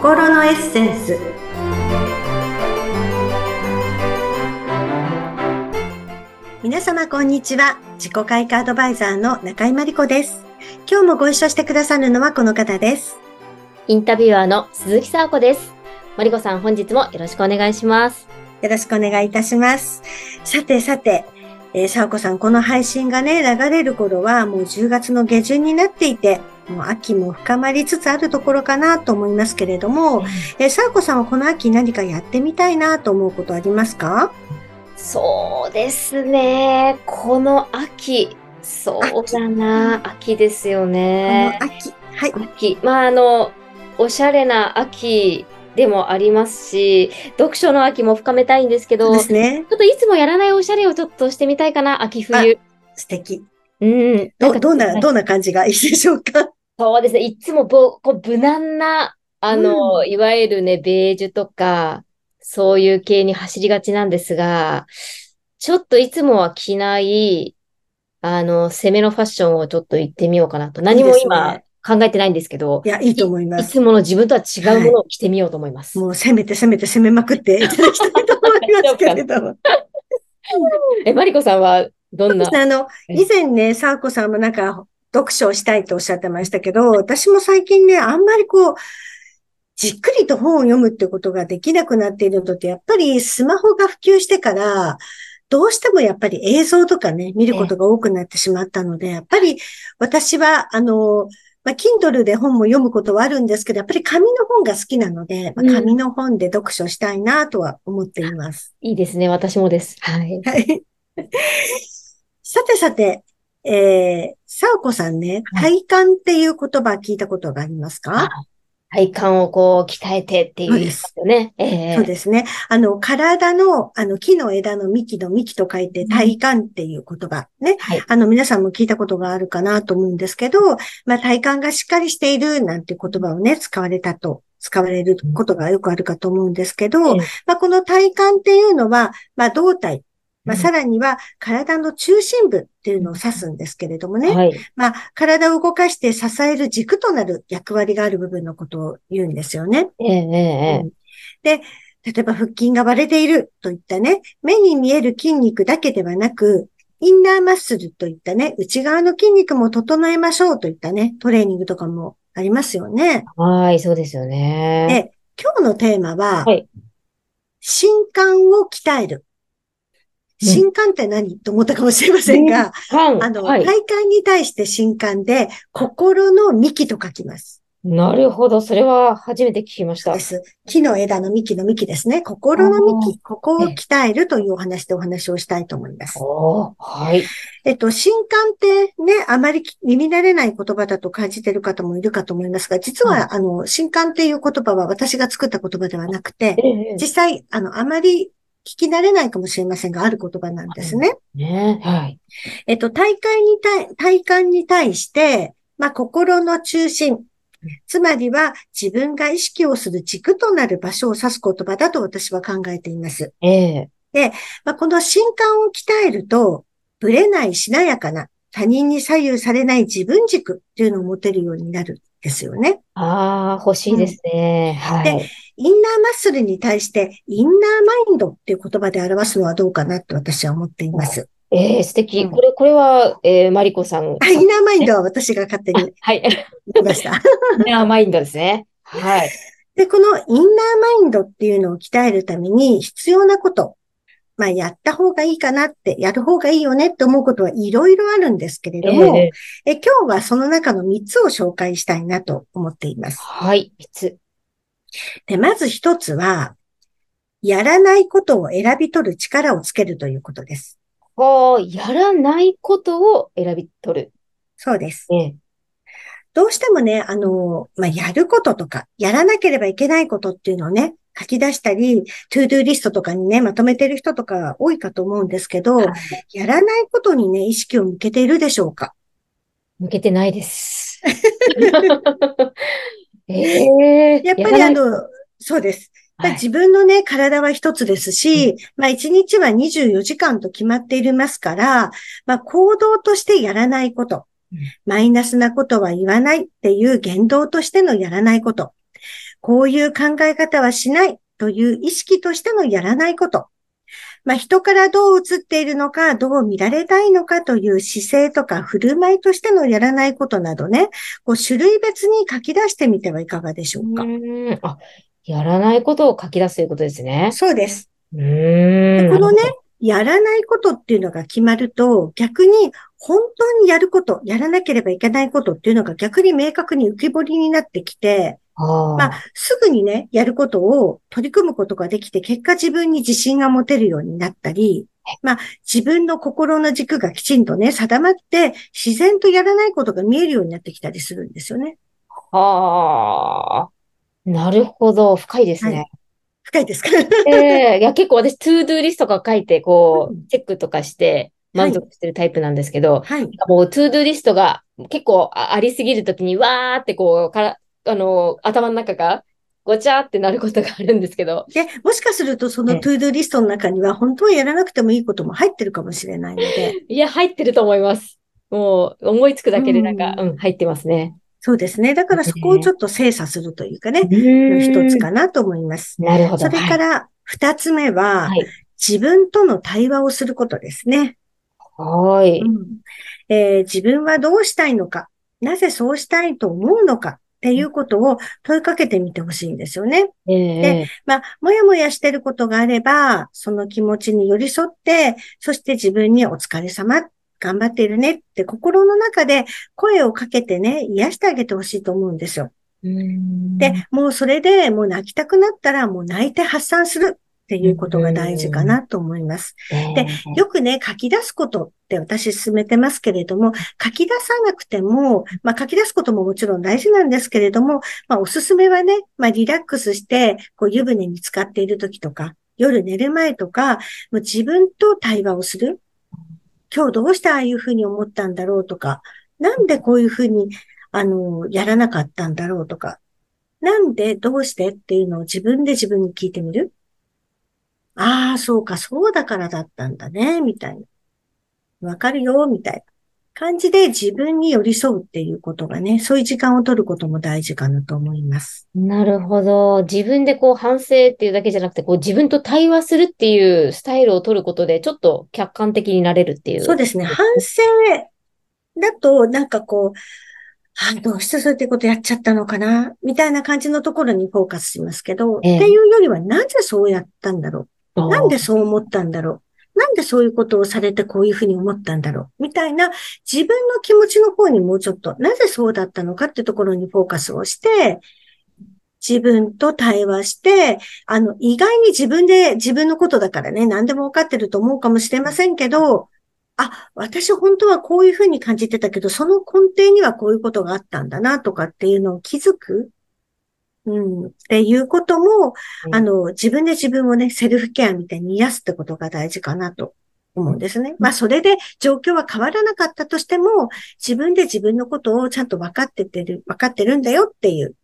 心のエッセンス。皆様こんにちは。自己開花アドバイザーの中井真理子です。今日もご一緒してくださるのはこの方です。インタビュアーの鈴木沙子です。マリコさん本日もよろしくお願いします。よろしくお願いいたします。さてさてえー、さおこさん、この配信がね、流れる頃はもう10月の下旬になっていて、秋も深まりつつあるところかなと思いますけれども、えー、さあこさんはこの秋何かやってみたいなと思うことありますか？そうですね。この秋、そうだな、秋ですよね。この秋。はい。秋。まあ、あの、おしゃれな秋でもありますし、読書の秋も深めたいんですけど、ですね、ちょっといつもやらないおしゃれをちょっとしてみたいかな、秋冬。素敵。うん。ど、どんな、どんな感じがいいでしょうか？そうですね。いつもぼ、こう無難な、あの、うん、いわゆるね、ベージュとか、そういう系に走りがちなんですが、ちょっといつもは着ない、あの、攻めのファッションをちょっと言ってみようかなと。何も今、考えてないんですけど。いや、いいと思います。いつもの自分とは違うものを着てみようと思います。はい、もう攻めて攻めて攻めまくっていただきたいと思いますけれども。え、マリコさんはどんな？あの、以前ね、サーコさんもなんか、読書をしたいとおっしゃってましたけど、私も最近ね、あんまりこう、じっくりと本を読むってことができなくなっているのって、やっぱりスマホが普及してから、どうしてもやっぱり映像とかね、見ることが多くなってしまったので、やっぱり私は、あの、まあ、Kindle で本も読むことはあるんですけど、やっぱり紙の本が好きなので、まあ、紙の本で読書したいなとは思っています、うん。いいですね。私もです。はい。はい。さてさて、えー、さおこさんね、体感っていう言葉聞いたことがありますか、体幹をこう鍛えてっていうですよね。えー、そうですね。あの、体の、あの、木の枝の幹の幹と書いて体幹っていう言葉ね。はい、あの、皆さんも聞いたことがあるかなと思うんですけど、まあ、体幹がしっかりしているなんて言葉をね、使われたと、使われることがよくあるかと思うんですけど、うん、まあ、この体幹っていうのは、まあ、胴体、まあ、さらには体の中心部っていうのを指すんですけれどもね。はい、まあ、体を動かして支える軸となる役割がある部分のことを言うんですよね。ええうん、で、例えば腹筋が割れているといったね、目に見える筋肉だけではなく、インナーマッスルといったね、内側の筋肉も整えましょうといったね、トレーニングとかもありますよね。はい、そうですよね。で、今日のテーマは、はい、心肝を鍛える。新刊って何、と思ったかもしれませんが、あの、はい、体感に対して新刊で、心の幹と書きます。なるほど。それは初めて聞きました。です。木の枝の幹の幹ですね。心の幹。ここを鍛えるというお話でお話をしたいと思います。はい。えっと、新刊ってね、あまり耳慣れない言葉だと感じている方もいるかと思いますが、実は、あの、新刊っていう言葉は私が作った言葉ではなくて、実際、あの、あまり聞き慣れないかもしれませんが、ある言葉なんですね。ねはい。えっと、大会に対、体感に対して、まあ、心の中心、つまりは自分が意識をする軸となる場所を指す言葉だと私は考えています。ええで、まあ、この心感を鍛えると、ぶれないしなやかな、他人に左右されない自分軸っていうのを持てるようになるんですよね。ああ、欲しいですね、うん、はい。で、インナーマッスルに対して、インナーマインドっていう言葉で表すのはどうかなって私は思っています。ええー、素敵。これ、これは、えー、マリコさん。インナーマインドは私が勝手に。はい。言いました。インナーマインドですね。はい。で、このインナーマインドっていうのを鍛えるために必要なこと。まあ、やった方がいいかなって、やる方がいいよねって思うことはいろいろあるんですけれども、えー、え今日はその中の3つを紹介したいなと思っています。はい、3つ。で、まず一つは、やらないことを選び取る力をつけるということです。はあ、やらないことを選び取る。そうです。えどうしてもね、あの、まあ、やることとか、やらなければいけないことっていうのをね、書き出したり、 to do リストとかにね、まとめてる人とか多いかと思うんですけど、はい、やらないことにね、意識を向けているでしょうか？向けてないです。え えー、やっぱりあの、そうです。自分のね、体は一つですし、うん、まあ一日は24時間と決まっていますから、まあ行動としてやらないこと、うん、マイナスなことは言わないっていう言動としてのやらないこと。こういう考え方はしないという意識としてのやらないこと。まあ、人からどう映っているのか、どう見られたいのかという姿勢とか振る舞いとしてのやらないことなどね、こう種類別に書き出してみてはいかがでしょうか。うんあ、やらないことを書き出すということですね。そうです。うんこのね、やらないことっていうのが決まると、逆に本当にやること、やらなければいけないことっていうのが逆に明確に浮き彫りになってきて、あまあ、すぐにね、やることを取り組むことができて、結果自分に自信が持てるようになったり、まあ、自分の心の軸がきちんとね、定まって、自然とやらないことが見えるようになってきたりするんですよね。はあ、なるほど。深いですね。はい深いですかええー、いや、結構私、 to do リストとか書いて、こう、チェックとかして、満足してるタイプなんですけど、はい。もう、 to do リストが結構ありすぎるときに、わーってこう、から、あの、頭の中がごちゃってなることがあるんですけど。で、もしかするとその to do リストの中には本当はやらなくてもいいことも入ってるかもしれないので。いや、入ってると思います。もう思いつくだけでなんか、うん、うん、入ってますね。そうですね。だからそこをちょっと精査するというかね、一つかなと思います。なるほど。それから二つ目は、はい、自分との対話をすることですね。はい、うんえー、自分はどうしたいのか、なぜそうしたいと思うのか、っていうことを問いかけてみてほしいんですよね。えー、で、まあ、もやもやしてることがあれば、その気持ちに寄り添って、そして自分にお疲れ様、頑張っているねって心の中で声をかけてね、癒してあげてほしいと思うんですよ。で、もうそれでもう泣きたくなったらもう泣いて発散する。っていうことが大事かなと思います。で、よくね、書き出すことって私進めてますけれども、書き出さなくても、まあ書き出すことももちろん大事なんですけれども、まあおすすめはね、まあリラックスして、こう湯船に浸かっている時とか、夜寝る前とか、もう自分と対話をする。今日どうしてああいうふうに思ったんだろうとか、なんでこういうふうに、あの、やらなかったんだろうとか、なんでどうしてっていうのを自分で自分に聞いてみる。ああ、そうか、そうだからだったんだね、みたいな。わかるよ、みたいな感じで自分に寄り添うっていうことがね、そういう時間を取ることも大事かなと思います。なるほど。自分でこう反省っていうだけじゃなくて、こう自分と対話するっていうスタイルを取ることで、ちょっと客観的になれるっていう。そうですね。反省だと、なんかこう、あ、どうしてそういうことやっちゃったのかなみたいな感じのところにフォーカスしますけど、ええ、っていうよりは、なぜそうやったんだろうなんでそう思ったんだろう？なんでそういうことをされてこういうふうに思ったんだろう？みたいな自分の気持ちの方にもうちょっと、なぜそうだったのかってところにフォーカスをして、自分と対話して、あの、意外に自分で、自分のことだからね、何でも分かってると思うかもしれませんけど、あ、私本当はこういうふうに感じてたけど、その根底にはこういうことがあったんだなとかっていうのを気づく。うん。っていうことも、うん、あの、自分で自分をね、セルフケアみたいに癒すってことが大事かなと思うんですね。まあ、それで状況は変わらなかったとしても、自分で自分のことをちゃんと分かっててる、分かってるんだよっていう。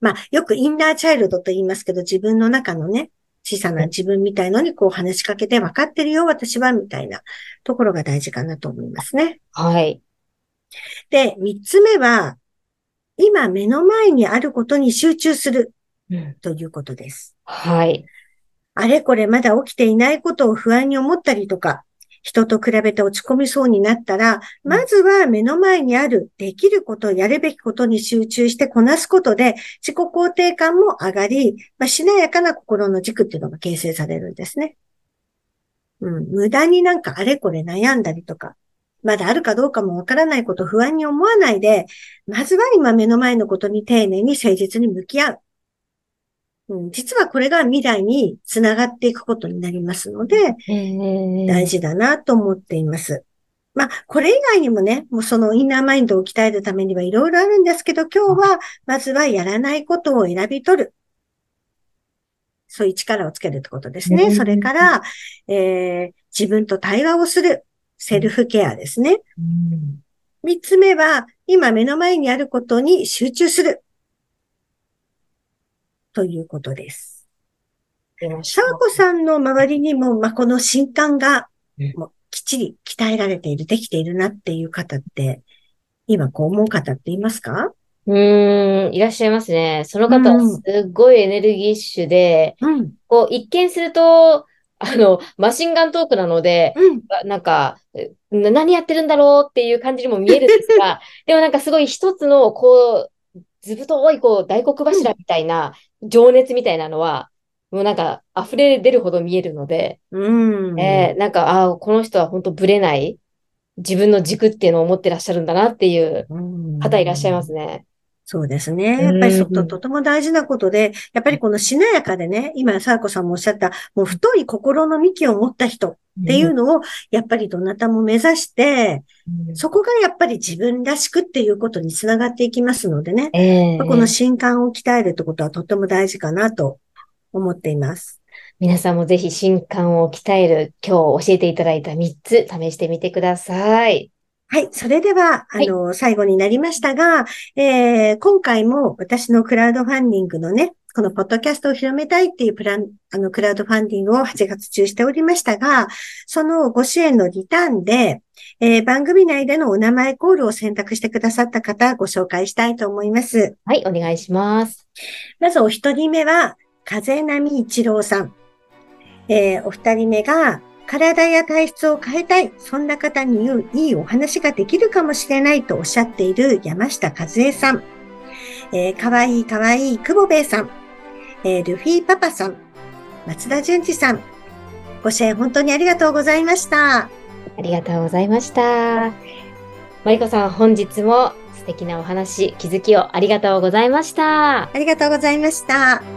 まあ、よくインナーチャイルドと言いますけど、自分の中のね、小さな自分みたいのにこう話しかけて分かってるよ、私は、みたいなところが大事かなと思いますね。はい。で、三つ目は、今目の前にあることに集中するということです。はい。あれこれまだ起きていないことを不安に思ったりとか、人と比べて落ち込みそうになったら、まずは目の前にあるできること、やるべきことに集中してこなすことで、自己肯定感も上がり、まあ、しなやかな心の軸っていうのが形成されるんですね。うん、無駄になんかあれこれ悩んだりとか、まだあるかどうかもわからないこと不安に思わないで、まずは今目の前のことに丁寧に誠実に向き合う。うん、実はこれが未来につながっていくことになりますので、大事だなと思っています。まあ、これ以外にもね、もうそのインナーマインドを鍛えるためにはいろいろあるんですけど、今日は、まずはやらないことを選び取る。そういう力をつけるってことですね。それから、えー、自分と対話をする。セルフケアですね。三、つ目は、今目の前にあることに集中する。ということです。シャーコさんの周りにも、まあ、この新感が、もうきっちり鍛えられている、できているなっていう方って、今こう思う方っていますか？うーん、いらっしゃいますね。その方はすっごいエネルギッシュで、うん。こう、一見すると、あの、マシンガントークなので、うん。なんか、な何やってるんだろうっていう感じにも見えるんですが、でもなんかすごい一つの、こう、ずぶとい、こう、大黒柱みたいな、情熱みたいなのは、もうなんか、溢れ出るほど見えるので、うん。えーなんか、ああ、この人は本当ブレない、自分の軸っていうのを持ってらっしゃるんだなっていううん方いらっしゃいますね。そうですね。うやっぱりそと、ん。とても大事なことで、やっぱりこのしなやかでね、今、さやこさんもおっしゃった、もう太い心の幹を持った人っていうのを、やっぱりどなたも目指して、そこがやっぱり自分らしくっていうことにつながっていきますのでね。ええこの心感を鍛えるってことはとても大事かなと思っています。皆さんもぜひ心感を鍛える今日教えていただいた3つ試してみてください。はい。それでは、あの、最後になりましたが、えー、今回も私のクラウドファンディングのね、このポッドキャストを広めたいっていうプラン、あの、クラウドファンディングを8月中しておりましたが、そのご支援のリターンで、えー、番組内でのお名前コールを選択してくださった方、ご紹介したいと思います。はい、お願いします。まずお一人目は、風波一郎さん。えー、お二人目が、体や体質を変えたい、そんな方に言ういいお話ができるかもしれないとおっしゃっている山下和恵さん。えー、かわいいかわいい久保兵衛さん。えー、ルフィパパさん。松田淳二さん。ご支援本当にありがとうございました。ありがとうございました。マリコさん、本日も素敵なお話、気づきをありがとうございました。ありがとうございました。